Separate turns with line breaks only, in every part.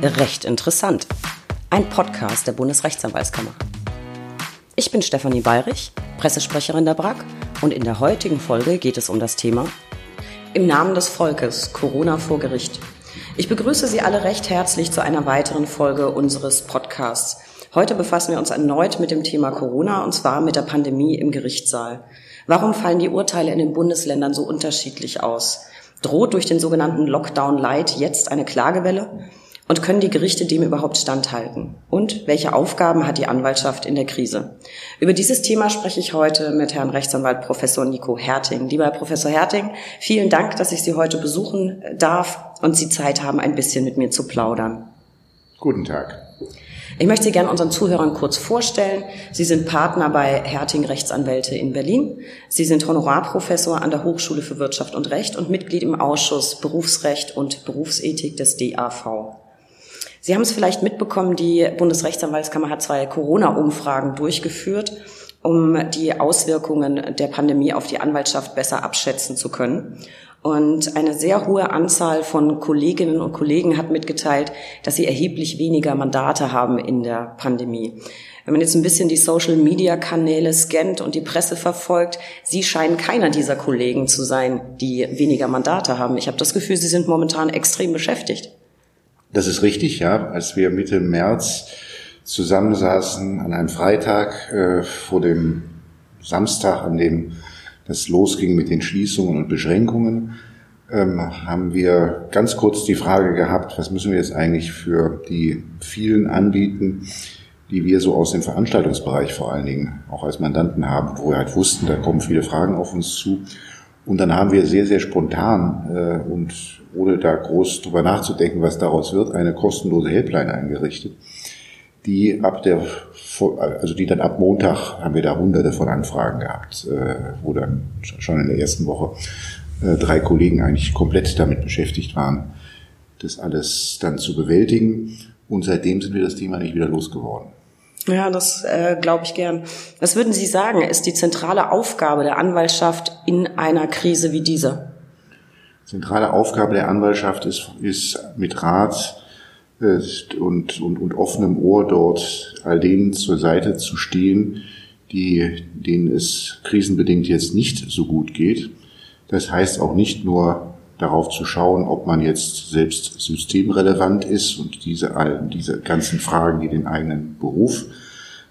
Recht interessant. Ein Podcast der Bundesrechtsanwaltskammer. Ich bin Stefanie Bayrich, Pressesprecherin der BRAG und in der heutigen Folge geht es um das Thema Im Namen des Volkes Corona vor Gericht. Ich begrüße Sie alle recht herzlich zu einer weiteren Folge unseres Podcasts. Heute befassen wir uns erneut mit dem Thema Corona und zwar mit der Pandemie im Gerichtssaal. Warum fallen die Urteile in den Bundesländern so unterschiedlich aus? Droht durch den sogenannten Lockdown Light jetzt eine Klagewelle? Und können die Gerichte dem überhaupt standhalten? Und welche Aufgaben hat die Anwaltschaft in der Krise? Über dieses Thema spreche ich heute mit Herrn Rechtsanwalt Professor Nico Herting. Lieber Herr Professor Herting, vielen Dank, dass ich Sie heute besuchen darf und Sie Zeit haben, ein bisschen mit mir zu plaudern.
Guten Tag.
Ich möchte Sie gerne unseren Zuhörern kurz vorstellen. Sie sind Partner bei Herting Rechtsanwälte in Berlin. Sie sind Honorarprofessor an der Hochschule für Wirtschaft und Recht und Mitglied im Ausschuss Berufsrecht und Berufsethik des DAV. Sie haben es vielleicht mitbekommen, die Bundesrechtsanwaltskammer hat zwei Corona-Umfragen durchgeführt, um die Auswirkungen der Pandemie auf die Anwaltschaft besser abschätzen zu können. Und eine sehr hohe Anzahl von Kolleginnen und Kollegen hat mitgeteilt, dass sie erheblich weniger Mandate haben in der Pandemie. Wenn man jetzt ein bisschen die Social-Media-Kanäle scannt und die Presse verfolgt, Sie scheinen keiner dieser Kollegen zu sein, die weniger Mandate haben. Ich habe das Gefühl, Sie sind momentan extrem beschäftigt.
Das ist richtig, ja. Als wir Mitte März zusammensaßen an einem Freitag äh, vor dem Samstag, an dem das losging mit den Schließungen und Beschränkungen, ähm, haben wir ganz kurz die Frage gehabt, was müssen wir jetzt eigentlich für die vielen anbieten, die wir so aus dem Veranstaltungsbereich vor allen Dingen auch als Mandanten haben, wo wir halt wussten, da kommen viele Fragen auf uns zu. Und dann haben wir sehr, sehr spontan äh, und ohne da groß drüber nachzudenken, was daraus wird, eine kostenlose Helpline eingerichtet, die ab der, also die dann ab Montag haben wir da hunderte von Anfragen gehabt, äh, wo dann schon in der ersten Woche äh, drei Kollegen eigentlich komplett damit beschäftigt waren, das alles dann zu bewältigen. Und seitdem sind wir das Thema nicht wieder losgeworden.
Ja, das äh, glaube ich gern. Was würden Sie sagen, ist die zentrale Aufgabe der Anwaltschaft in einer Krise wie dieser?
Zentrale Aufgabe der Anwaltschaft ist, ist mit Rat äh, und, und, und offenem Ohr dort all denen zur Seite zu stehen, die, denen es krisenbedingt jetzt nicht so gut geht. Das heißt auch nicht nur darauf zu schauen, ob man jetzt selbst systemrelevant ist und diese, diese ganzen Fragen, die den eigenen Beruf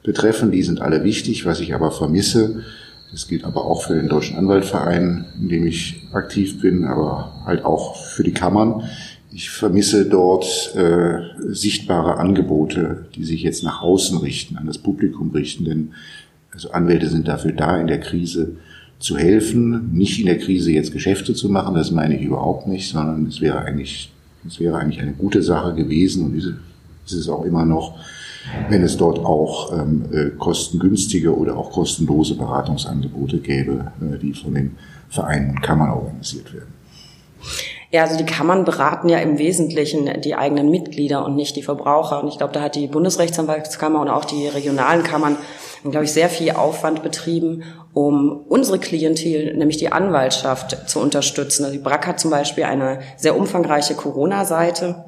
betreffen, die sind alle wichtig. Was ich aber vermisse, das gilt aber auch für den Deutschen Anwaltverein, in dem ich aktiv bin, aber halt auch für die Kammern. Ich vermisse dort äh, sichtbare Angebote, die sich jetzt nach außen richten, an das Publikum richten, denn also Anwälte sind dafür da, in der Krise zu helfen, nicht in der Krise jetzt Geschäfte zu machen, das meine ich überhaupt nicht, sondern es wäre eigentlich, es wäre eigentlich eine gute Sache gewesen und ist es auch immer noch, wenn es dort auch ähm, äh, kostengünstige oder auch kostenlose Beratungsangebote gäbe, äh, die von den Vereinen und Kammern organisiert werden.
Ja, also die Kammern beraten ja im Wesentlichen die eigenen Mitglieder und nicht die Verbraucher. Und ich glaube, da hat die Bundesrechtsanwaltskammer und auch die regionalen Kammern, glaube ich, sehr viel Aufwand betrieben, um unsere Klientel, nämlich die Anwaltschaft, zu unterstützen. Also die BRAC hat zum Beispiel eine sehr umfangreiche Corona-Seite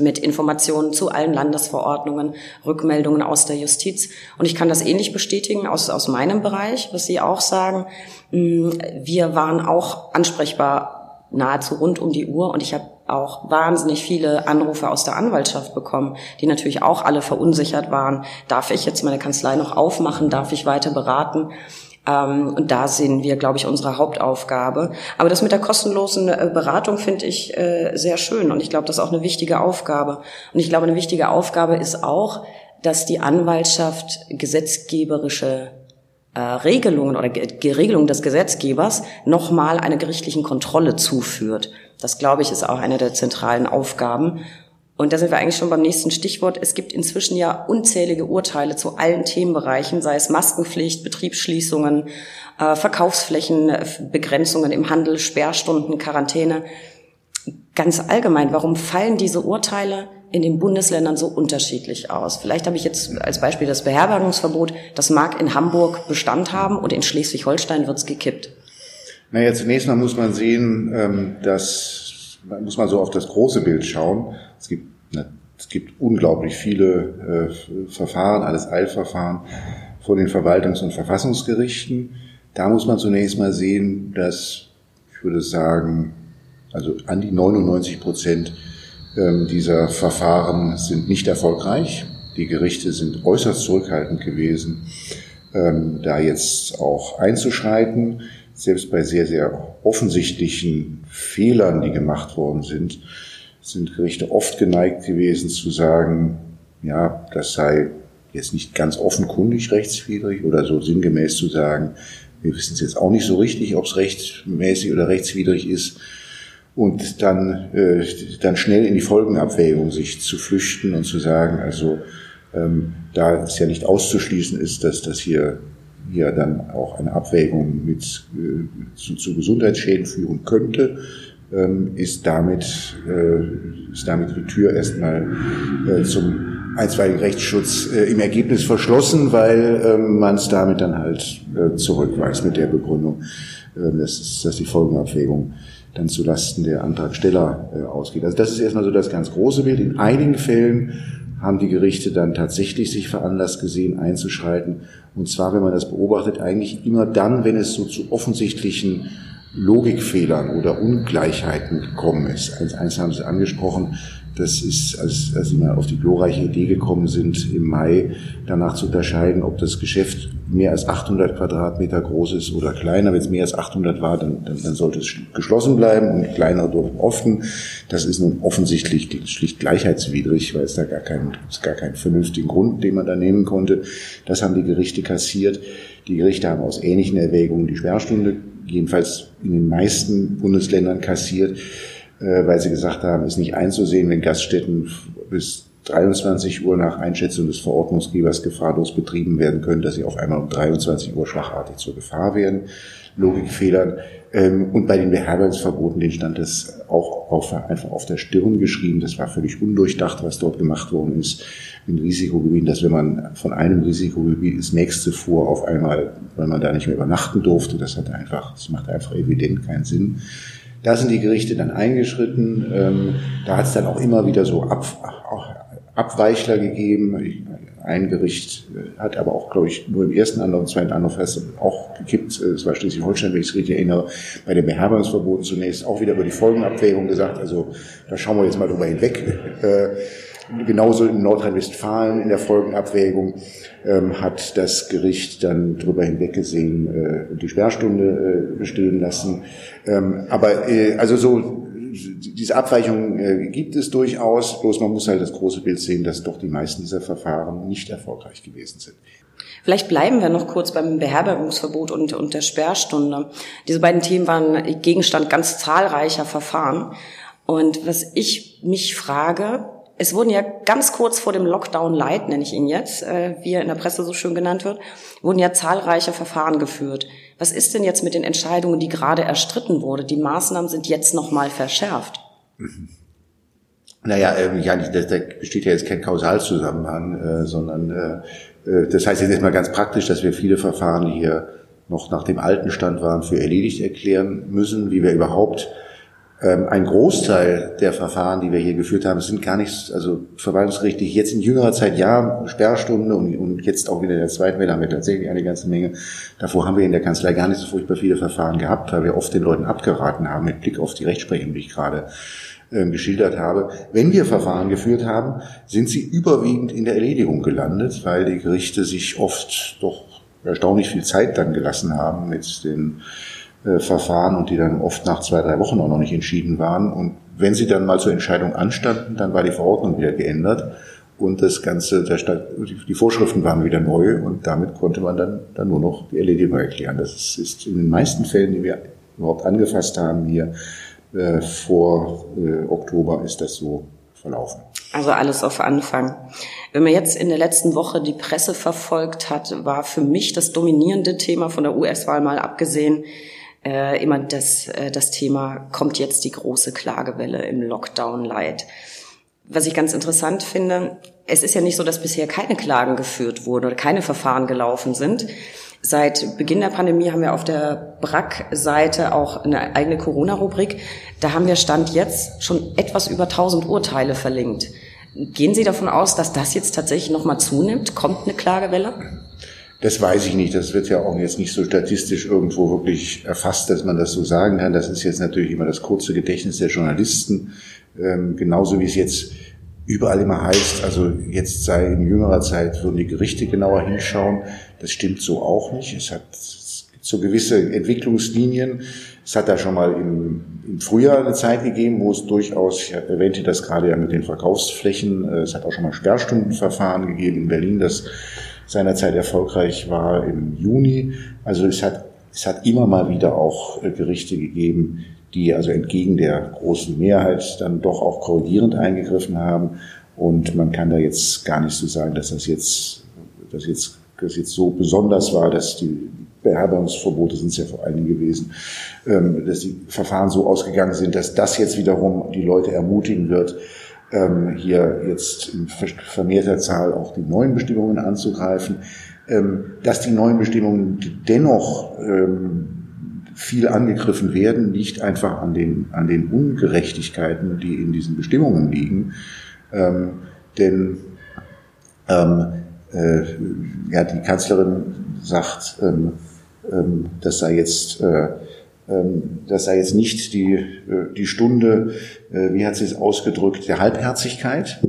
mit Informationen zu allen Landesverordnungen, Rückmeldungen aus der Justiz. Und ich kann das ähnlich bestätigen aus, aus meinem Bereich, was Sie auch sagen. Mm, wir waren auch ansprechbar nahezu rund um die Uhr und ich habe auch wahnsinnig viele Anrufe aus der Anwaltschaft bekommen, die natürlich auch alle verunsichert waren. Darf ich jetzt meine Kanzlei noch aufmachen? Darf ich weiter beraten? Ähm, und da sehen wir, glaube ich, unsere Hauptaufgabe. Aber das mit der kostenlosen äh, Beratung finde ich äh, sehr schön und ich glaube, das ist auch eine wichtige Aufgabe. Und ich glaube, eine wichtige Aufgabe ist auch, dass die Anwaltschaft gesetzgeberische äh, Regelungen oder Regelungen des Gesetzgebers nochmal einer gerichtlichen Kontrolle zuführt. Das, glaube ich, ist auch eine der zentralen Aufgaben. Und da sind wir eigentlich schon beim nächsten Stichwort. Es gibt inzwischen ja unzählige Urteile zu allen Themenbereichen, sei es Maskenpflicht, Betriebsschließungen, äh, Verkaufsflächenbegrenzungen im Handel, Sperrstunden, Quarantäne. Ganz allgemein, warum fallen diese Urteile in den Bundesländern so unterschiedlich aus? Vielleicht habe ich jetzt als Beispiel das Beherbergungsverbot. Das mag in Hamburg Bestand haben und in Schleswig-Holstein wird es gekippt.
Naja, zunächst mal muss man sehen, ähm, dass muss man so auf das große Bild schauen. Es gibt es gibt unglaublich viele äh, Verfahren, alles Eilverfahren vor den Verwaltungs- und Verfassungsgerichten. Da muss man zunächst mal sehen, dass, ich würde sagen, also an die 99 Prozent ähm, dieser Verfahren sind nicht erfolgreich. Die Gerichte sind äußerst zurückhaltend gewesen, ähm, da jetzt auch einzuschreiten. Selbst bei sehr, sehr offensichtlichen Fehlern, die gemacht worden sind, sind Gerichte oft geneigt gewesen zu sagen, ja, das sei jetzt nicht ganz offenkundig rechtswidrig oder so sinngemäß zu sagen, wir wissen es jetzt auch nicht so richtig, ob es rechtmäßig oder rechtswidrig ist. Und dann, äh, dann schnell in die Folgenabwägung sich zu flüchten und zu sagen, also ähm, da es ja nicht auszuschließen ist, dass das hier, hier dann auch eine Abwägung mit, äh, zu, zu Gesundheitsschäden führen könnte, ähm, ist, damit, äh, ist damit die Tür erstmal äh, zum einstweiligen Rechtsschutz äh, im Ergebnis verschlossen, weil ähm, man es damit dann halt äh, zurückweist mit der Begründung, äh, dass, dass die Folgenabwägung dann zu Lasten der Antragsteller ausgeht. Also das ist erstmal so das ganz große Bild. In einigen Fällen haben die Gerichte dann tatsächlich sich veranlasst gesehen, einzuschreiten. Und zwar, wenn man das beobachtet, eigentlich immer dann, wenn es so zu offensichtlichen Logikfehlern oder Ungleichheiten gekommen ist. Als eins haben Sie angesprochen, das ist, als, als sie mal auf die glorreiche Idee gekommen sind, im Mai danach zu unterscheiden, ob das Geschäft mehr als 800 Quadratmeter groß ist oder kleiner. Wenn es mehr als 800 war, dann, dann, dann sollte es geschlossen bleiben und kleinere durften offen. Das ist nun offensichtlich schlicht gleichheitswidrig, weil es da gar keinen, gar keinen vernünftigen Grund, den man da nehmen konnte. Das haben die Gerichte kassiert. Die Gerichte haben aus ähnlichen Erwägungen die Sperrstunde jedenfalls in den meisten Bundesländern kassiert. Äh, weil sie gesagt haben, ist nicht einzusehen, wenn Gaststätten bis 23 Uhr nach Einschätzung des Verordnungsgebers gefahrlos betrieben werden können, dass sie auf einmal um 23 Uhr schlagartig zur Gefahr werden. Logikfehlern. Ähm, und bei den Beherbergungsverboten, den stand das auch auf, einfach auf der Stirn geschrieben. Das war völlig undurchdacht, was dort gemacht worden ist in Risikogebieten, dass wenn man von einem Risikogebiet ins nächste fuhr, auf einmal, weil man da nicht mehr übernachten durfte, das hat einfach, das macht einfach evident keinen Sinn. Da sind die Gerichte dann eingeschritten. Ähm, da hat es dann auch immer wieder so Ab, Abweichler gegeben. Ein Gericht äh, hat aber auch, glaube ich, nur im ersten Anlauf, im zweiten Anlauf erst auch gekippt. Es war Schleswig-Holstein, wenn ich es richtig erinnere, bei den Beherbergungsverboten zunächst auch wieder über die Folgenabwägung gesagt. Also da schauen wir jetzt mal drüber hinweg. Äh, Genauso in Nordrhein-Westfalen in der Folgenabwägung ähm, hat das Gericht dann drüber hinweggesehen äh, die Sperrstunde äh, bestehen lassen. Ähm, aber äh, also so diese Abweichung äh, gibt es durchaus, bloß man muss halt das große Bild sehen, dass doch die meisten dieser Verfahren nicht erfolgreich gewesen sind.
Vielleicht bleiben wir noch kurz beim Beherbergungsverbot und, und der Sperrstunde. Diese beiden Themen waren Gegenstand ganz zahlreicher Verfahren. Und was ich mich frage, es wurden ja ganz kurz vor dem Lockdown Light, nenne ich ihn jetzt, äh, wie er in der Presse so schön genannt wird, wurden ja zahlreiche Verfahren geführt. Was ist denn jetzt mit den Entscheidungen, die gerade erstritten wurden? Die Maßnahmen sind jetzt nochmal verschärft.
Naja, äh, ja, da, da besteht ja jetzt kein Kausalzusammenhang, äh, sondern äh, äh, das heißt jetzt erstmal ganz praktisch, dass wir viele Verfahren, die hier noch nach dem alten Stand waren, für erledigt erklären müssen, wie wir überhaupt ähm, ein Großteil der Verfahren, die wir hier geführt haben, sind gar nicht, also verwaltungsgerichtlich jetzt in jüngerer Zeit ja, Sperrstunde und, und jetzt auch wieder in der zweiten Welle haben wir tatsächlich eine ganze Menge. Davor haben wir in der Kanzlei gar nicht so furchtbar viele Verfahren gehabt, weil wir oft den Leuten abgeraten haben mit Blick auf die Rechtsprechung, die ich gerade ähm, geschildert habe. Wenn wir Verfahren geführt haben, sind sie überwiegend in der Erledigung gelandet, weil die Gerichte sich oft doch erstaunlich viel Zeit dann gelassen haben mit den äh, Verfahren und die dann oft nach zwei, drei Wochen auch noch nicht entschieden waren. Und wenn sie dann mal zur Entscheidung anstanden, dann war die Verordnung wieder geändert und das Ganze, der Stadt, die Vorschriften waren wieder neu und damit konnte man dann, dann nur noch die Erledigung erklären. Das ist in den meisten Fällen, die wir überhaupt angefasst haben hier äh, vor äh, Oktober, ist das so verlaufen.
Also alles auf Anfang. Wenn man jetzt in der letzten Woche die Presse verfolgt hat, war für mich das dominierende Thema von der US-Wahl mal abgesehen äh, immer das, äh, das Thema, kommt jetzt die große Klagewelle im Lockdown-Light. Was ich ganz interessant finde, es ist ja nicht so, dass bisher keine Klagen geführt wurden oder keine Verfahren gelaufen sind. Seit Beginn der Pandemie haben wir auf der BRAC-Seite auch eine eigene Corona-Rubrik. Da haben wir Stand jetzt schon etwas über 1000 Urteile verlinkt. Gehen Sie davon aus, dass das jetzt tatsächlich nochmal zunimmt? Kommt eine Klagewelle?
Das weiß ich nicht. Das wird ja auch jetzt nicht so statistisch irgendwo wirklich erfasst, dass man das so sagen kann. Das ist jetzt natürlich immer das kurze Gedächtnis der Journalisten. Ähm, genauso wie es jetzt überall immer heißt, also jetzt sei in jüngerer Zeit würden die Gerichte genauer hinschauen. Das stimmt so auch nicht. Es hat so gewisse Entwicklungslinien. Es hat da schon mal im, im Frühjahr eine Zeit gegeben, wo es durchaus, ich erwähnte das gerade ja mit den Verkaufsflächen, äh, es hat auch schon mal Sperrstundenverfahren gegeben in Berlin, das seinerzeit erfolgreich war im Juni. Also es hat, es hat immer mal wieder auch äh, Gerichte gegeben, die also entgegen der großen Mehrheit dann doch auch korrigierend eingegriffen haben. Und man kann da jetzt gar nicht so sagen, dass das jetzt, dass jetzt, das jetzt so besonders war, dass die Beherbergungsverbote sind es ja vor allen Dingen gewesen, ähm, dass die Verfahren so ausgegangen sind, dass das jetzt wiederum die Leute ermutigen wird, ähm, hier jetzt in vermehrter Zahl auch die neuen Bestimmungen anzugreifen, ähm, dass die neuen Bestimmungen dennoch viel angegriffen werden, nicht einfach an den, an den Ungerechtigkeiten, die in diesen Bestimmungen liegen. Ähm, denn ähm, äh, ja, die Kanzlerin sagt, ähm, ähm, das sei jetzt, äh, ähm, das sei jetzt nicht die, äh, die Stunde, äh, wie hat sie es ausgedrückt, der Halbherzigkeit.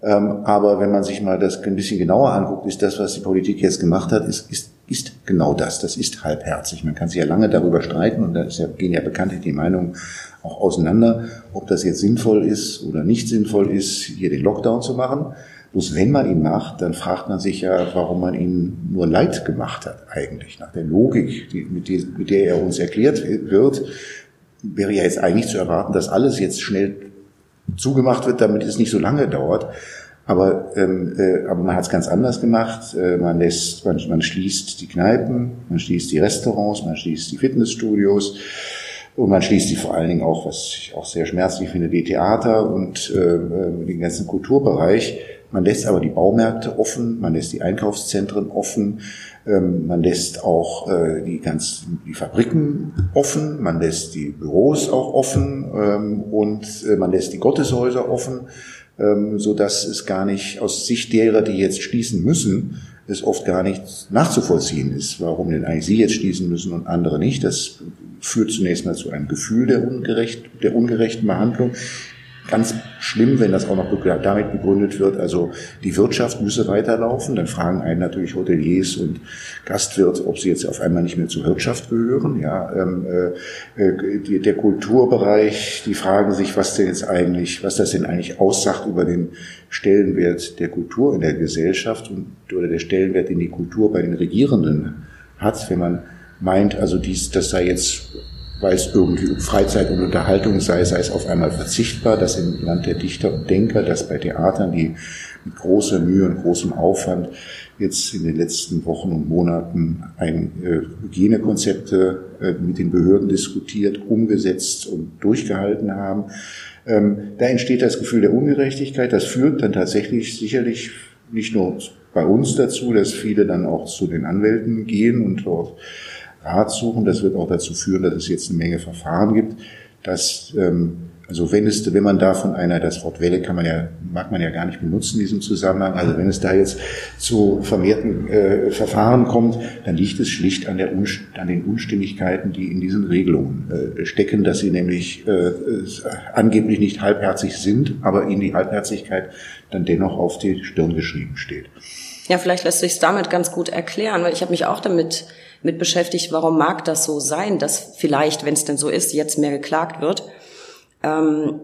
Ähm, aber wenn man sich mal das ein bisschen genauer anguckt, ist das, was die Politik jetzt gemacht hat, ist, ist, ist genau das. Das ist halbherzig. Man kann sich ja lange darüber streiten und da ja, gehen ja bekanntlich die Meinungen auch auseinander, ob das jetzt sinnvoll ist oder nicht sinnvoll ist, hier den Lockdown zu machen. Bloß wenn man ihn macht, dann fragt man sich ja, warum man ihn nur leid gemacht hat eigentlich. Nach der Logik, die, mit, die, mit der er uns erklärt wird, wäre ja jetzt eigentlich zu erwarten, dass alles jetzt schnell zugemacht wird, damit es nicht so lange dauert. Aber, ähm, äh, aber man hat es ganz anders gemacht. Äh, man lässt, man, man schließt die Kneipen, man schließt die Restaurants, man schließt die Fitnessstudios und man schließt die vor allen Dingen auch, was ich auch sehr schmerzlich finde, die Theater und äh, äh den ganzen Kulturbereich. Man lässt aber die Baumärkte offen, man lässt die Einkaufszentren offen, ähm, man lässt auch äh, die ganzen die Fabriken offen, man lässt die Büros auch offen ähm, und äh, man lässt die Gotteshäuser offen, ähm, so dass es gar nicht aus Sicht derer, die jetzt schließen müssen, es oft gar nicht nachzuvollziehen ist, warum denn eigentlich sie jetzt schließen müssen und andere nicht. Das führt zunächst mal zu einem Gefühl der, ungerecht, der ungerechten Behandlung. Ganz schlimm, wenn das auch noch damit begründet wird, also die Wirtschaft müsse weiterlaufen. Dann fragen einen natürlich Hoteliers und Gastwirte, ob sie jetzt auf einmal nicht mehr zur Wirtschaft gehören. Ja, ähm, äh, äh, der Kulturbereich, die fragen sich, was denn jetzt eigentlich, was das denn eigentlich aussagt über den Stellenwert der Kultur in der Gesellschaft und oder der Stellenwert, den die Kultur bei den Regierenden hat, wenn man meint, also dies, das sei jetzt weil es irgendwie um Freizeit und Unterhaltung sei, sei es auf einmal verzichtbar, dass im Land der Dichter und Denker, dass bei Theatern, die mit großer Mühe und großem Aufwand jetzt in den letzten Wochen und Monaten ein äh, Hygienekonzepte äh, mit den Behörden diskutiert, umgesetzt und durchgehalten haben. Ähm, da entsteht das Gefühl der Ungerechtigkeit. Das führt dann tatsächlich sicherlich nicht nur bei uns dazu, dass viele dann auch zu den Anwälten gehen und dort Rat suchen. Das wird auch dazu führen, dass es jetzt eine Menge Verfahren gibt, dass ähm, also wenn es, wenn man da von einer, das Wort Welle kann man ja, mag man ja gar nicht benutzen in diesem Zusammenhang. Also wenn es da jetzt zu vermehrten äh, Verfahren kommt, dann liegt es schlicht an, der, an den Unstimmigkeiten, die in diesen Regelungen äh, stecken, dass sie nämlich äh, angeblich nicht halbherzig sind, aber ihnen die Halbherzigkeit dann dennoch auf die Stirn geschrieben steht.
Ja, vielleicht lässt sich damit ganz gut erklären, weil ich habe mich auch damit mit beschäftigt, warum mag das so sein, dass vielleicht, wenn es denn so ist, jetzt mehr geklagt wird. Ähm,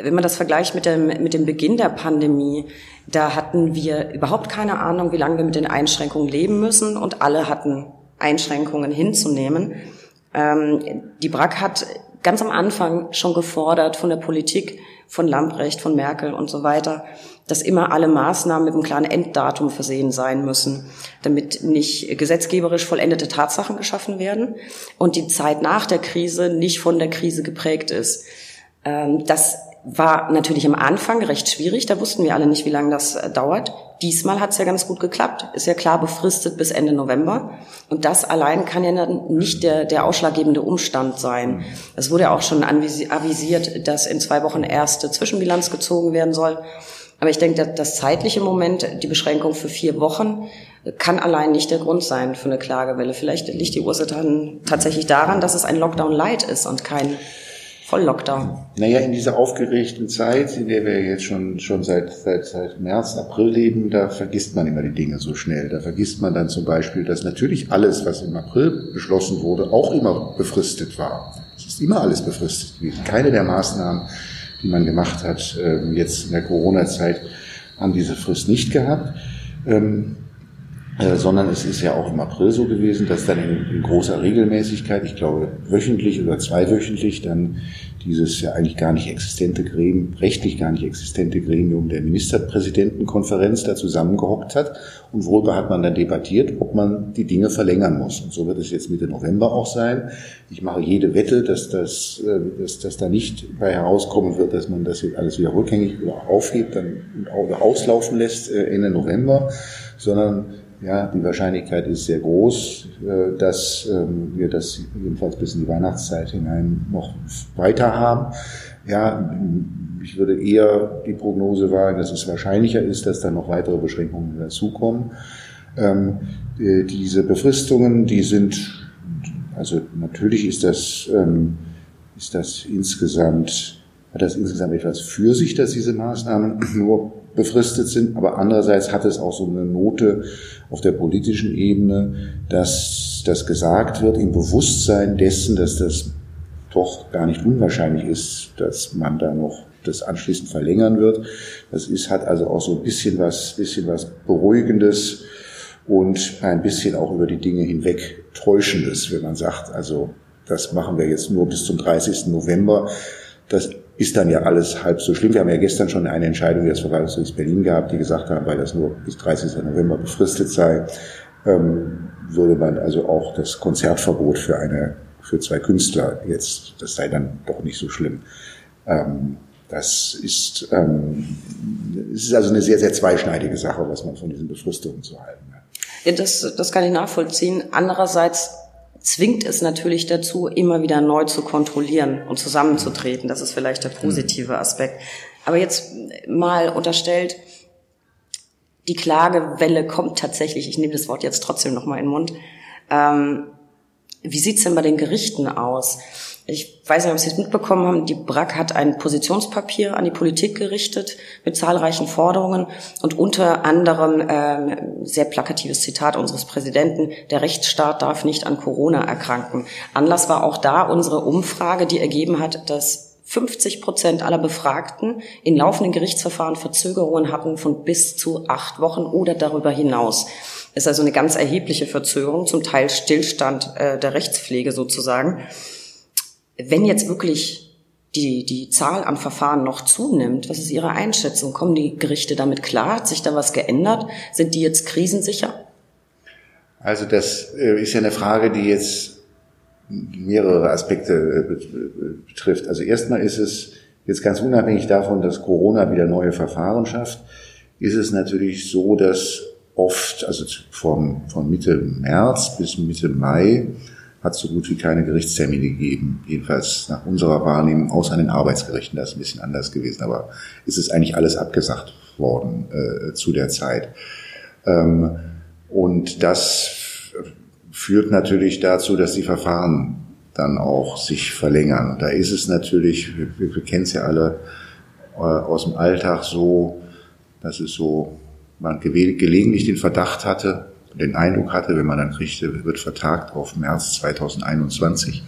wenn man das vergleicht mit dem, mit dem Beginn der Pandemie, da hatten wir überhaupt keine Ahnung, wie lange wir mit den Einschränkungen leben müssen und alle hatten Einschränkungen hinzunehmen. Ähm, die BRAC hat ganz am Anfang schon gefordert von der Politik, von Lamprecht, von Merkel und so weiter, dass immer alle Maßnahmen mit einem klaren Enddatum versehen sein müssen, damit nicht gesetzgeberisch vollendete Tatsachen geschaffen werden und die Zeit nach der Krise nicht von der Krise geprägt ist. Ähm, das war natürlich am Anfang recht schwierig, da wussten wir alle nicht, wie lange das äh, dauert. Diesmal hat es ja ganz gut geklappt, ist ja klar befristet bis Ende November. Und das allein kann ja nicht der, der ausschlaggebende Umstand sein. Es wurde ja auch schon avisiert, dass in zwei Wochen erste Zwischenbilanz gezogen werden soll. Aber ich denke, das zeitliche Moment, die Beschränkung für vier Wochen, kann allein nicht der Grund sein für eine Klagewelle. Vielleicht liegt die Ursache dann tatsächlich daran, dass es ein Lockdown Light ist und kein Volllockdown.
Naja, in dieser aufgeregten Zeit, in der wir jetzt schon, schon seit, seit, seit März, April leben, da vergisst man immer die Dinge so schnell. Da vergisst man dann zum Beispiel, dass natürlich alles, was im April beschlossen wurde, auch immer befristet war. Es ist immer alles befristet gewesen. Keine der Maßnahmen, die man gemacht hat, ähm, jetzt in der Corona-Zeit, haben diese Frist nicht gehabt. Ähm, äh, sondern es ist ja auch im April so gewesen, dass dann in, in, großer Regelmäßigkeit, ich glaube wöchentlich oder zweiwöchentlich, dann dieses ja eigentlich gar nicht existente Gremium, rechtlich gar nicht existente Gremium der Ministerpräsidentenkonferenz da zusammengehockt hat. Und worüber hat man dann debattiert, ob man die Dinge verlängern muss. Und so wird es jetzt Mitte November auch sein. Ich mache jede Wette, dass das, äh, dass, dass da nicht bei herauskommen wird, dass man das jetzt alles wieder rückgängig oder aufhebt dann, oder auslaufen lässt äh, Ende November, sondern ja, die Wahrscheinlichkeit ist sehr groß, äh, dass ähm, wir das jedenfalls bis in die Weihnachtszeit hinein noch weiter haben. Ja, ich würde eher die Prognose wagen, dass es wahrscheinlicher ist, dass da noch weitere Beschränkungen dazukommen. Ähm, äh, diese Befristungen, die sind, also natürlich ist das, ähm, ist das insgesamt, hat das insgesamt etwas für sich, dass diese Maßnahmen nur befristet sind, aber andererseits hat es auch so eine Note auf der politischen Ebene, dass das gesagt wird im Bewusstsein dessen, dass das doch gar nicht unwahrscheinlich ist, dass man da noch das anschließend verlängern wird. Das ist, hat also auch so ein bisschen was, bisschen was Beruhigendes und ein bisschen auch über die Dinge hinweg Täuschendes, wenn man sagt, also das machen wir jetzt nur bis zum 30. November. Das ist dann ja alles halb so schlimm. Wir haben ja gestern schon eine Entscheidung des Verwaltungsgerichts Berlin gehabt, die gesagt haben, weil das nur bis 30. November befristet sei, ähm, würde man also auch das Konzertverbot für eine für zwei Künstler jetzt, das sei dann doch nicht so schlimm. Ähm, das ist, ähm, es ist also eine sehr, sehr zweischneidige Sache, was man von diesen Befristungen zu halten hat.
Ja, das, das kann ich nachvollziehen. Andererseits zwingt es natürlich dazu, immer wieder neu zu kontrollieren und zusammenzutreten. Das ist vielleicht der positive Aspekt. Aber jetzt mal unterstellt, die Klagewelle kommt tatsächlich, ich nehme das Wort jetzt trotzdem nochmal in den Mund. Ähm, wie sieht's denn bei den Gerichten aus? Ich weiß nicht, ob Sie es mitbekommen haben, die BRAC hat ein Positionspapier an die Politik gerichtet mit zahlreichen Forderungen und unter anderem ähm, sehr plakatives Zitat unseres Präsidenten, der Rechtsstaat darf nicht an Corona erkranken. Anlass war auch da unsere Umfrage, die ergeben hat, dass 50 Prozent aller Befragten in laufenden Gerichtsverfahren Verzögerungen hatten von bis zu acht Wochen oder darüber hinaus. Das ist also eine ganz erhebliche Verzögerung, zum Teil Stillstand äh, der Rechtspflege sozusagen wenn jetzt wirklich die, die Zahl an Verfahren noch zunimmt, was ist Ihre Einschätzung? Kommen die Gerichte damit klar? Hat sich da was geändert? Sind die jetzt krisensicher?
Also das äh, ist ja eine Frage, die jetzt mehrere Aspekte äh, betrifft. Also erstmal ist es jetzt ganz unabhängig davon, dass Corona wieder neue Verfahren schafft, ist es natürlich so, dass oft, also von, von Mitte März bis Mitte Mai, hat so gut wie keine Gerichtstermine gegeben, jedenfalls nach unserer Wahrnehmung, außer an den Arbeitsgerichten, das ist ein bisschen anders gewesen, aber es ist eigentlich alles abgesagt worden äh, zu der Zeit. Ähm, und das führt natürlich dazu, dass die Verfahren dann auch sich verlängern. Da ist es natürlich, wir, wir kennen es ja alle äh, aus dem Alltag so, dass es so, man gelegentlich den Verdacht hatte, den Eindruck hatte, wenn man dann kriegte, wird vertagt auf März 2021.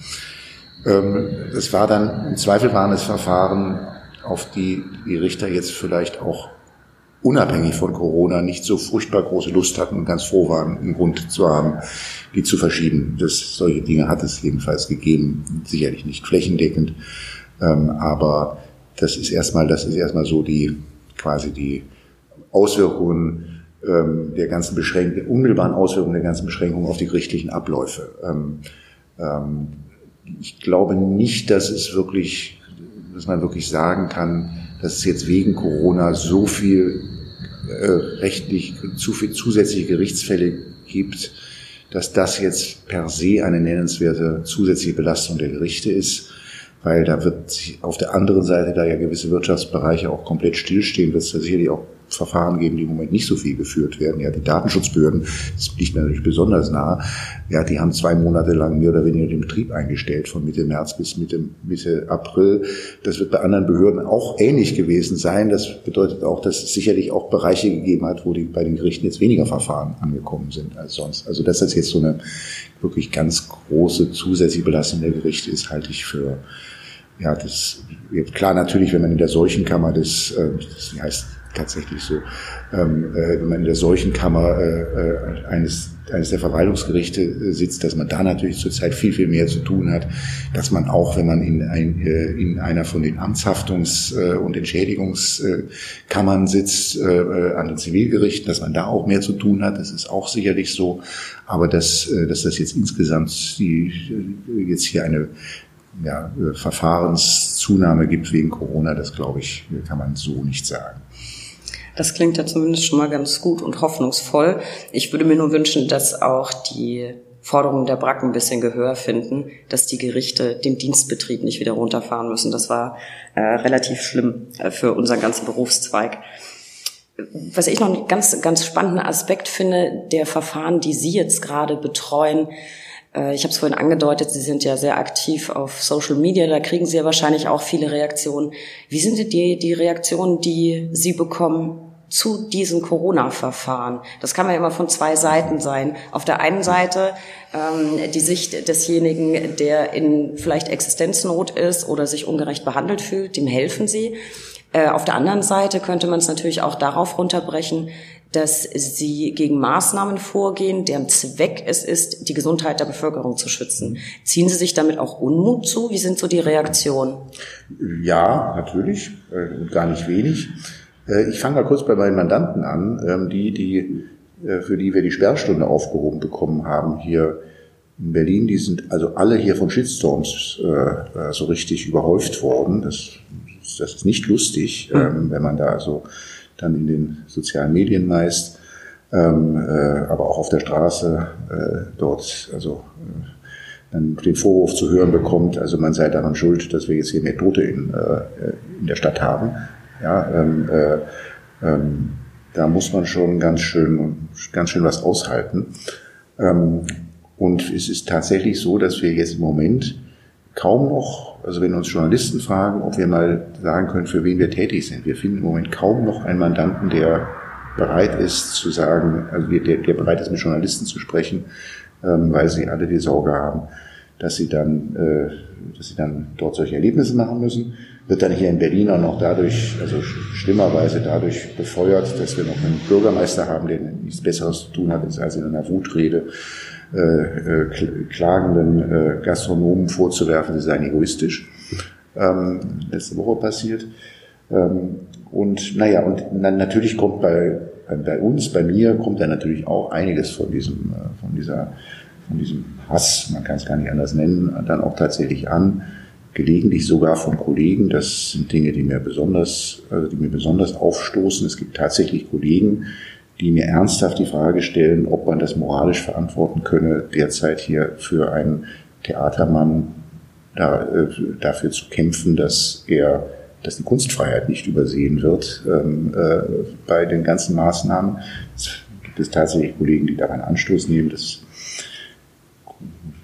Ähm, es war dann, im Zweifel waren es Verfahren, auf die die Richter jetzt vielleicht auch unabhängig von Corona nicht so furchtbar große Lust hatten und ganz froh waren, einen Grund zu haben, die zu verschieben. Das, solche Dinge hat es jedenfalls gegeben, sicherlich nicht flächendeckend, ähm, aber das ist erstmal, das ist erstmal so die, quasi die Auswirkungen ähm, der ganzen Beschränkungen, unmittelbaren Auswirkungen der ganzen Beschränkungen auf die gerichtlichen Abläufe. Ähm, ähm, ich glaube nicht, dass es wirklich, dass man wirklich sagen kann, dass es jetzt wegen Corona so viel äh, rechtlich, zu viel zusätzliche Gerichtsfälle gibt, dass das jetzt per se eine nennenswerte zusätzliche Belastung der Gerichte ist. weil da wird auf der anderen Seite, da ja gewisse Wirtschaftsbereiche auch komplett stillstehen, wird es da sicherlich auch Verfahren geben, die im Moment nicht so viel geführt werden. Ja, die Datenschutzbehörden, das liegt mir natürlich besonders nahe, ja, die haben zwei Monate lang mehr oder weniger den Betrieb eingestellt, von Mitte März bis Mitte, Mitte April. Das wird bei anderen Behörden auch ähnlich gewesen sein. Das bedeutet auch, dass es sicherlich auch Bereiche gegeben hat, wo die bei den Gerichten jetzt weniger Verfahren angekommen sind als sonst. Also dass das jetzt so eine wirklich ganz große zusätzliche Belastung der Gerichte ist, halte ich für ja, das klar natürlich, wenn man in der Seuchenkammer des, äh, das heißt tatsächlich so, ähm, äh, wenn man in der Seuchenkammer äh, äh, eines, eines der Verwaltungsgerichte äh, sitzt, dass man da natürlich zurzeit viel, viel mehr zu tun hat, dass man auch, wenn man in, ein, äh, in einer von den Amtshaftungs- äh, und Entschädigungskammern sitzt, an den Zivilgerichten, dass man da auch mehr zu tun hat, das ist auch sicherlich so, aber dass, dass das jetzt insgesamt die, jetzt hier eine ja, Verfahrenszunahme gibt wegen Corona, das glaube ich, kann man so nicht sagen.
Das klingt ja zumindest schon mal ganz gut und hoffnungsvoll. Ich würde mir nur wünschen, dass auch die Forderungen der Bracken ein bisschen Gehör finden, dass die Gerichte den Dienstbetrieb nicht wieder runterfahren müssen. Das war äh, relativ schlimm äh, für unseren ganzen Berufszweig. Was ich noch einen ganz, ganz spannenden Aspekt finde, der Verfahren, die Sie jetzt gerade betreuen, äh, ich habe es vorhin angedeutet, Sie sind ja sehr aktiv auf Social Media, da kriegen Sie ja wahrscheinlich auch viele Reaktionen. Wie sind die, die Reaktionen, die Sie bekommen zu diesen Corona-Verfahren? Das kann ja immer von zwei Seiten sein. Auf der einen Seite ähm, die Sicht desjenigen, der in vielleicht Existenznot ist oder sich ungerecht behandelt fühlt, dem helfen Sie. Äh, auf der anderen Seite könnte man es natürlich auch darauf runterbrechen, dass sie gegen Maßnahmen vorgehen, deren Zweck es ist, die Gesundheit der Bevölkerung zu schützen. Ziehen Sie sich damit auch Unmut zu? Wie sind so die Reaktionen?
Ja, natürlich, äh, und gar nicht wenig. Äh, ich fange mal kurz bei meinen Mandanten an, ähm, die, die, äh, für die wir die Sperrstunde aufgehoben bekommen haben hier in Berlin. Die sind also alle hier von Shitstorms so richtig überhäuft worden. Das, das ist nicht lustig, mhm. wenn man da so dann in den sozialen Medien meist, ähm, äh, aber auch auf der Straße äh, dort, also äh, dann den Vorwurf zu hören bekommt, also man sei daran schuld, dass wir jetzt hier mehr Tote in, äh, in der Stadt haben. Ja, ähm, äh, ähm, da muss man schon ganz schön, ganz schön was aushalten. Ähm, und es ist tatsächlich so, dass wir jetzt im Moment kaum noch, also wenn uns Journalisten fragen, ob wir mal sagen können, für wen wir tätig sind, wir finden im Moment kaum noch einen Mandanten, der bereit ist zu sagen, also der, der bereit ist, mit Journalisten zu sprechen, ähm, weil sie alle die Sorge haben, dass sie dann, äh, dass sie dann dort solche Erlebnisse machen müssen. Wird dann hier in Berlin auch noch dadurch, also schlimmerweise dadurch befeuert, dass wir noch einen Bürgermeister haben, der nichts Besseres zu tun hat, als in einer Wutrede klagenden äh, Gastronomen vorzuwerfen, sie seien egoistisch. Ähm, letzte Woche passiert. Ähm, und naja, und natürlich kommt bei, bei uns, bei mir, kommt da natürlich auch einiges von diesem, äh, von dieser, von diesem Hass, man kann es gar nicht anders nennen, dann auch tatsächlich an. Gelegentlich sogar von Kollegen. Das sind Dinge, die mir besonders, also die mir besonders aufstoßen. Es gibt tatsächlich Kollegen, die mir ernsthaft die Frage stellen, ob man das moralisch verantworten könne, derzeit hier für einen Theatermann da, äh, dafür zu kämpfen, dass er, dass die Kunstfreiheit nicht übersehen wird ähm, äh, bei den ganzen Maßnahmen. Es gibt es tatsächlich Kollegen, die daran Anstoß nehmen. Das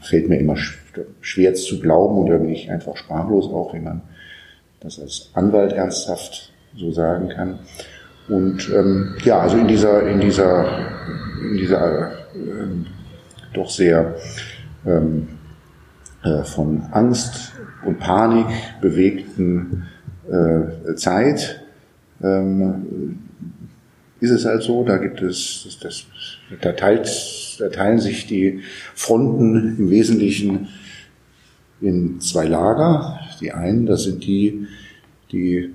fällt mir immer schwer zu glauben und da bin ich einfach sprachlos auch, wenn man das als Anwalt ernsthaft so sagen kann. Und ähm, ja, also in dieser, in dieser, in dieser ähm, doch sehr ähm, äh, von Angst und Panik bewegten äh, Zeit ähm, ist es halt so, da gibt es, das, das, da, teilt, da teilen sich die Fronten im Wesentlichen in zwei Lager. Die einen, das sind die, die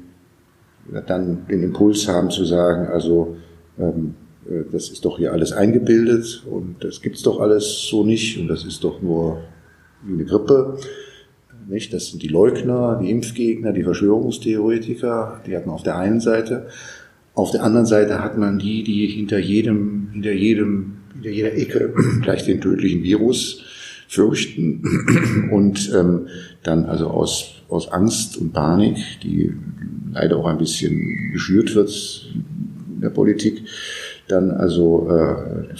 dann den Impuls haben zu sagen, also ähm, äh, das ist doch hier alles eingebildet und das gibt's doch alles so nicht und das ist doch nur wie eine Grippe. Nicht? Das sind die Leugner, die Impfgegner, die Verschwörungstheoretiker, die hat man auf der einen Seite. Auf der anderen Seite hat man die, die hinter jedem, hinter jedem, hinter jeder Ecke gleich den tödlichen Virus fürchten und ähm, dann also aus, aus Angst und Panik, die leider auch ein bisschen geschürt wird in der Politik, dann also äh,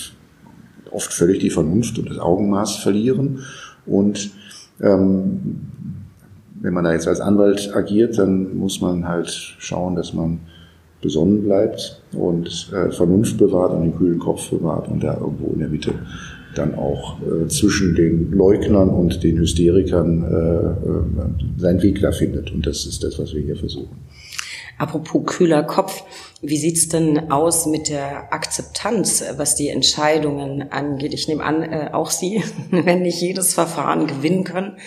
oft völlig die Vernunft und das Augenmaß verlieren. Und ähm, wenn man da jetzt als Anwalt agiert, dann muss man halt schauen, dass man besonnen bleibt und äh, Vernunft bewahrt und den kühlen Kopf bewahrt und da irgendwo in der Mitte dann auch äh, zwischen den Leugnern und den Hysterikern äh, äh, seinen Weg da findet. Und das ist das, was wir hier versuchen.
Apropos kühler Kopf, wie sieht's denn aus mit der Akzeptanz, was die Entscheidungen angeht? Ich nehme an, äh, auch Sie, wenn nicht jedes Verfahren gewinnen können.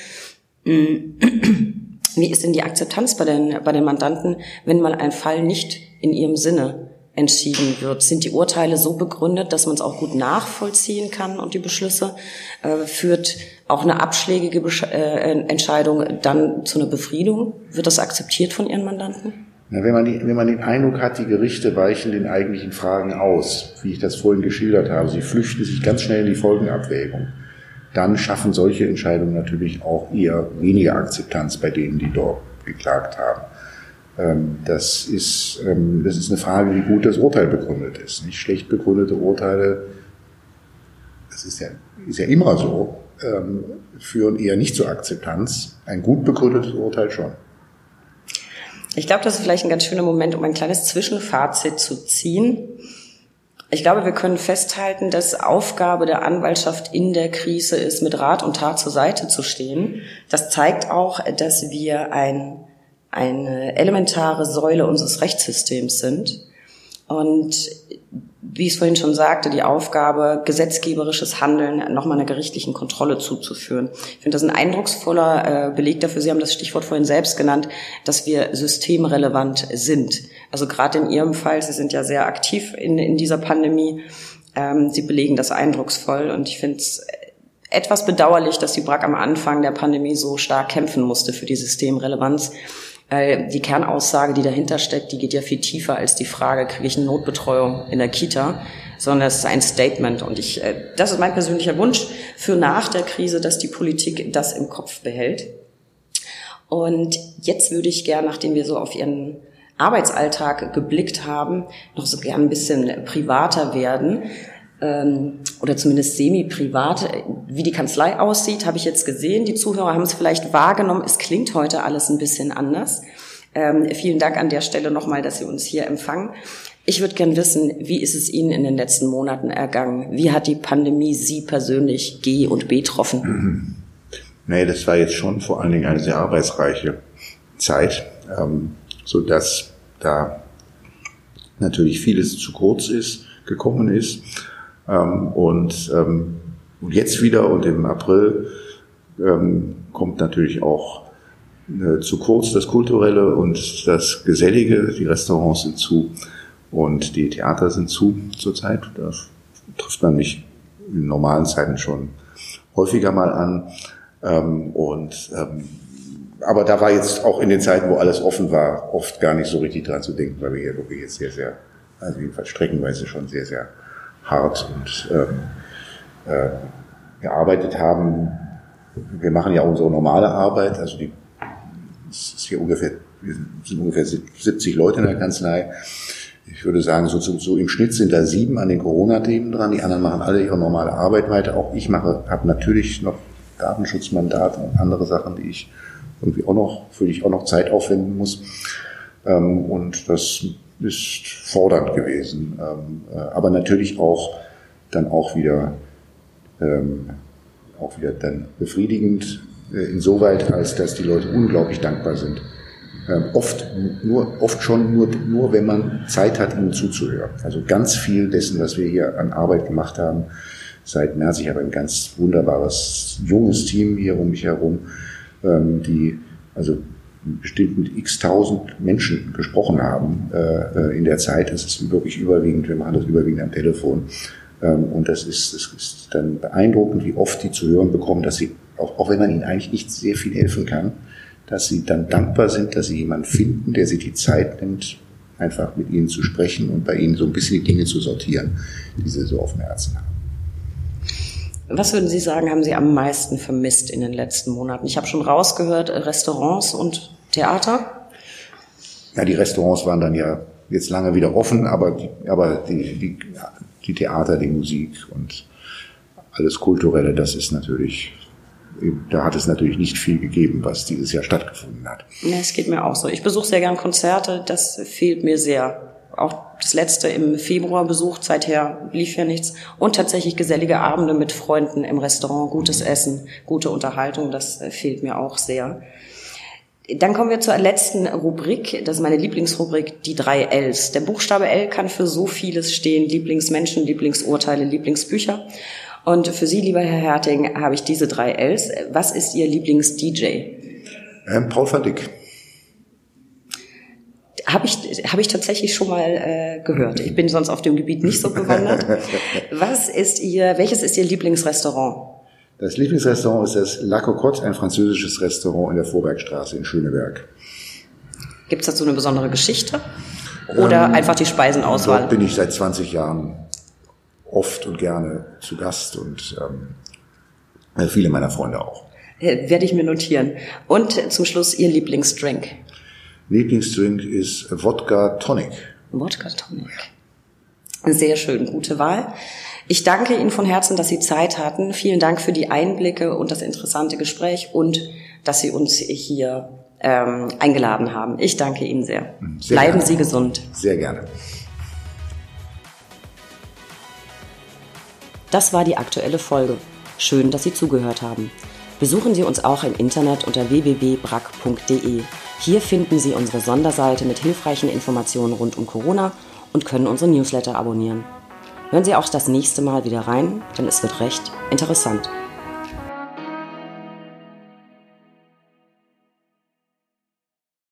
Wie ist denn die Akzeptanz bei den, bei den Mandanten, wenn mal ein Fall nicht in ihrem Sinne entschieden wird? Sind die Urteile so begründet, dass man es auch gut nachvollziehen kann und die Beschlüsse? Äh, führt auch eine abschlägige Besch äh, Entscheidung dann zu einer Befriedung? Wird das akzeptiert von Ihren Mandanten?
Wenn, man die, wenn man den Eindruck hat, die Gerichte weichen den eigentlichen Fragen aus, wie ich das vorhin geschildert habe, sie flüchten sich ganz schnell in die Folgenabwägung, dann schaffen solche Entscheidungen natürlich auch eher weniger Akzeptanz bei denen, die dort geklagt haben. Ähm, das ist, ähm, das ist eine Frage, wie gut das Urteil begründet ist. Nicht schlecht begründete Urteile, das ist ja, ist ja immer so, ähm, führen eher nicht zur Akzeptanz. Ein gut begründetes Urteil schon.
Ich glaube, das ist vielleicht ein ganz schöner Moment, um ein kleines Zwischenfazit zu ziehen. Ich glaube, wir können festhalten, dass Aufgabe der Anwaltschaft in der Krise ist, mit Rat und Tat zur Seite zu stehen. Das zeigt auch, dass wir ein, eine elementare Säule unseres Rechtssystems sind. Und wie ich es vorhin schon sagte, die Aufgabe, gesetzgeberisches Handeln nochmal einer gerichtlichen Kontrolle zuzuführen. Ich finde das ein eindrucksvoller äh, Beleg dafür. Sie haben das Stichwort vorhin selbst genannt, dass wir systemrelevant sind. Also gerade in Ihrem Fall, Sie sind ja sehr aktiv in, in dieser Pandemie. Ähm, Sie belegen das eindrucksvoll und ich finde es etwas bedauerlich, dass die BRAC am Anfang der Pandemie so stark kämpfen musste für die Systemrelevanz. Weil die Kernaussage, die dahinter steckt, die geht ja viel tiefer als die Frage, kriege ich eine Notbetreuung in der Kita, sondern es ist ein Statement. Und ich, äh, das ist mein persönlicher Wunsch für nach der Krise, dass die Politik das im Kopf behält. Und jetzt würde ich gern, nachdem wir so auf Ihren Arbeitsalltag geblickt haben, noch so gern ein bisschen privater werden ähm, oder zumindest semi-privat. Wie die Kanzlei aussieht, habe ich jetzt gesehen. Die Zuhörer haben es vielleicht wahrgenommen. Es klingt heute alles ein bisschen anders. Ähm, vielen Dank an der Stelle nochmal, dass Sie uns hier empfangen. Ich würde gern wissen, wie ist es Ihnen in den letzten Monaten ergangen? Wie hat die Pandemie Sie persönlich G und B getroffen?
Nee, das war jetzt schon vor allen Dingen eine sehr arbeitsreiche Zeit, ähm, so dass da natürlich vieles zu kurz ist, gekommen ist. Ähm, und ähm, jetzt wieder und im April ähm, kommt natürlich auch äh, zu kurz das Kulturelle und das Gesellige. Die Restaurants sind zu und die Theater sind zu zurzeit. Da trifft man mich in normalen Zeiten schon häufiger mal an. Ähm, und ähm, aber da war jetzt auch in den Zeiten, wo alles offen war, oft gar nicht so richtig dran zu denken, weil wir hier wirklich jetzt sehr, sehr, also jedenfalls streckenweise schon sehr, sehr hart und ähm, äh, gearbeitet haben. Wir machen ja unsere normale Arbeit, also die es ist hier ungefähr, wir sind ungefähr 70 Leute in der Kanzlei. Ich würde sagen, so, so, so im Schnitt sind da sieben an den Corona-Themen dran. Die anderen machen alle ihre normale Arbeit weiter. Auch ich mache, habe natürlich noch Datenschutzmandate und andere Sachen, die ich irgendwie auch noch, für die ich auch noch Zeit aufwenden muss. Ähm, und das ist fordernd gewesen, ähm, äh, aber natürlich auch dann auch wieder ähm, auch wieder dann befriedigend äh, insoweit, als dass die Leute unglaublich dankbar sind. Ähm, oft nur oft schon nur nur wenn man Zeit hat, ihnen zuzuhören. Also ganz viel dessen, was wir hier an Arbeit gemacht haben seit März. Ich habe ein ganz wunderbares junges Team hier um mich herum, ähm, die also bestimmt mit x tausend Menschen gesprochen haben äh, in der Zeit. Das ist wirklich überwiegend, wir machen das überwiegend am Telefon. Ähm, und das ist, das ist dann beeindruckend, wie oft die zu hören bekommen, dass sie, auch, auch wenn man ihnen eigentlich nicht sehr viel helfen kann, dass sie dann dankbar sind, dass sie jemanden finden, der sich die Zeit nimmt, einfach mit ihnen zu sprechen und bei ihnen so ein bisschen die Dinge zu sortieren, die sie so auf dem Herzen haben.
Was würden Sie sagen, haben Sie am meisten vermisst in den letzten Monaten? Ich habe schon rausgehört, Restaurants und Theater.
Ja, die Restaurants waren dann ja jetzt lange wieder offen, aber, die, aber die, die, die Theater, die Musik und alles Kulturelle, das ist natürlich, da hat es natürlich nicht viel gegeben, was dieses Jahr stattgefunden hat.
Ja, es geht mir auch so. Ich besuche sehr gern Konzerte, das fehlt mir sehr. Auch das letzte im Februar besucht, seither lief ja nichts. Und tatsächlich gesellige Abende mit Freunden im Restaurant, gutes Essen, gute Unterhaltung, das fehlt mir auch sehr. Dann kommen wir zur letzten Rubrik. Das ist meine Lieblingsrubrik, die drei Ls. Der Buchstabe L kann für so vieles stehen. Lieblingsmenschen, Lieblingsurteile, Lieblingsbücher. Und für Sie, lieber Herr Herting, habe ich diese drei Ls. Was ist Ihr Lieblings-DJ?
Ähm, Paul van Dyck.
Habe ich, habe ich tatsächlich schon mal äh, gehört. Ich bin sonst auf dem Gebiet nicht so bewandert. Was ist Ihr, welches ist Ihr Lieblingsrestaurant?
Das Lieblingsrestaurant ist das La Cocotte, ein französisches Restaurant in der Vorbergstraße in Schöneberg.
Gibt es dazu eine besondere Geschichte? Oder ähm, einfach die Speisenauswahl?
Dort bin ich seit 20 Jahren oft und gerne zu Gast und ähm, viele meiner Freunde auch.
Äh, werde ich mir notieren. Und zum Schluss Ihr Lieblingsdrink?
Lieblingsdrink ist Wodka Tonic.
Wodka Tonic. Sehr schön, gute Wahl. Ich danke Ihnen von Herzen, dass Sie Zeit hatten. Vielen Dank für die Einblicke und das interessante Gespräch und dass Sie uns hier ähm, eingeladen haben. Ich danke Ihnen sehr. sehr Bleiben gerne. Sie gesund.
Sehr gerne.
Das war die aktuelle Folge. Schön, dass Sie zugehört haben. Besuchen Sie uns auch im Internet unter www.brack.de. Hier finden Sie unsere Sonderseite mit hilfreichen Informationen rund um Corona und können unsere Newsletter abonnieren. Hören Sie auch das nächste Mal wieder rein, denn es wird recht interessant.